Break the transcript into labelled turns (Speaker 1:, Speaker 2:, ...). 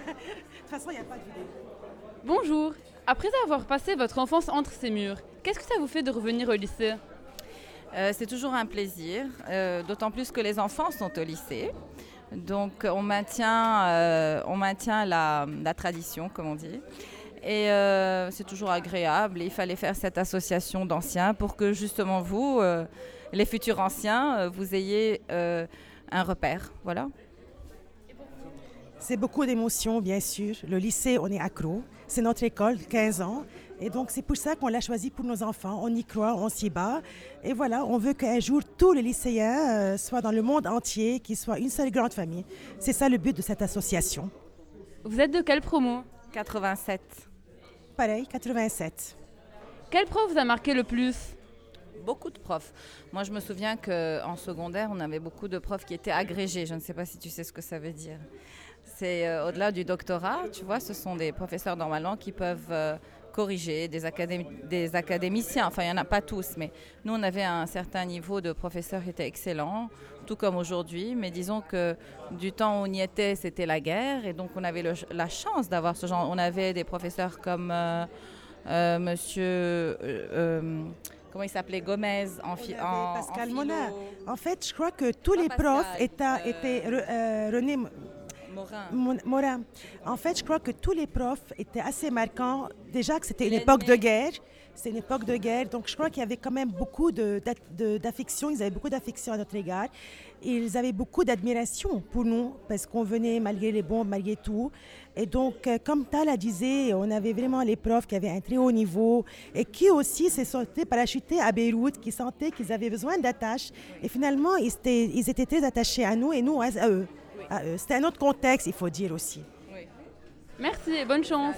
Speaker 1: toute façon, il n'y a pas de vidéo.
Speaker 2: Bonjour. Après avoir passé votre enfance entre ces murs, qu'est-ce que ça vous fait de revenir au lycée?
Speaker 3: Euh, c'est toujours un plaisir, euh, d'autant plus que les enfants sont au lycée. Donc on maintient, euh, on maintient la, la tradition, comme on dit. Et euh, c'est toujours agréable. Il fallait faire cette association d'anciens pour que justement vous, euh, les futurs anciens, vous ayez euh, un repère. Voilà.
Speaker 1: C'est beaucoup d'émotions, bien sûr. Le lycée, on est accro. C'est notre école, 15 ans. Et donc, c'est pour ça qu'on l'a choisi pour nos enfants. On y croit, on s'y bat. Et voilà, on veut qu'un jour, tous les lycéens euh, soient dans le monde entier, qu'ils soient une seule grande famille. C'est ça le but de cette association.
Speaker 2: Vous êtes de quelle promo?
Speaker 3: 87.
Speaker 1: Pareil, 87.
Speaker 2: Quel prof vous a marqué le plus?
Speaker 3: Beaucoup de profs. Moi, je me souviens qu'en secondaire, on avait beaucoup de profs qui étaient agrégés. Je ne sais pas si tu sais ce que ça veut dire. C'est euh, au-delà du doctorat, tu vois, ce sont des professeurs normalement qui peuvent euh, corriger, des, académi- des académiciens. Enfin, il n'y en a pas tous, mais nous, on avait un certain niveau de professeurs qui était excellent, tout comme aujourd'hui. Mais disons que du temps où on y était, c'était la guerre. Et donc, on avait la chance d'avoir ce genre. On avait des professeurs comme euh, euh, monsieur. Comment il s'appelait Gomez en, en
Speaker 1: Pascal. Monin. En fait, je crois que tous
Speaker 3: Pas
Speaker 1: les
Speaker 3: Pascal,
Speaker 1: profs étaient,
Speaker 3: euh,
Speaker 1: étaient euh, René
Speaker 3: Morin.
Speaker 1: En fait, je crois que tous les profs étaient assez marquants. Déjà que c'était une époque de guerre. C'est une époque de guerre. Donc, je crois qu'il y avait quand même beaucoup d'affection. Ils avaient beaucoup d'affection à notre égard. Ils avaient beaucoup d'admiration pour nous parce qu'on venait malgré les bombes, malgré tout. Et donc, euh, comme Tala disait, on avait vraiment les profs qui avaient un très haut niveau et qui aussi se sentaient parachutés à Beyrouth, qui sentaient qu'ils avaient besoin d'attache. Et finalement, ils étaient, ils étaient très attachés à nous et nous à eux. À eux. C'était un autre contexte, il faut dire aussi.
Speaker 2: Merci et bonne chance.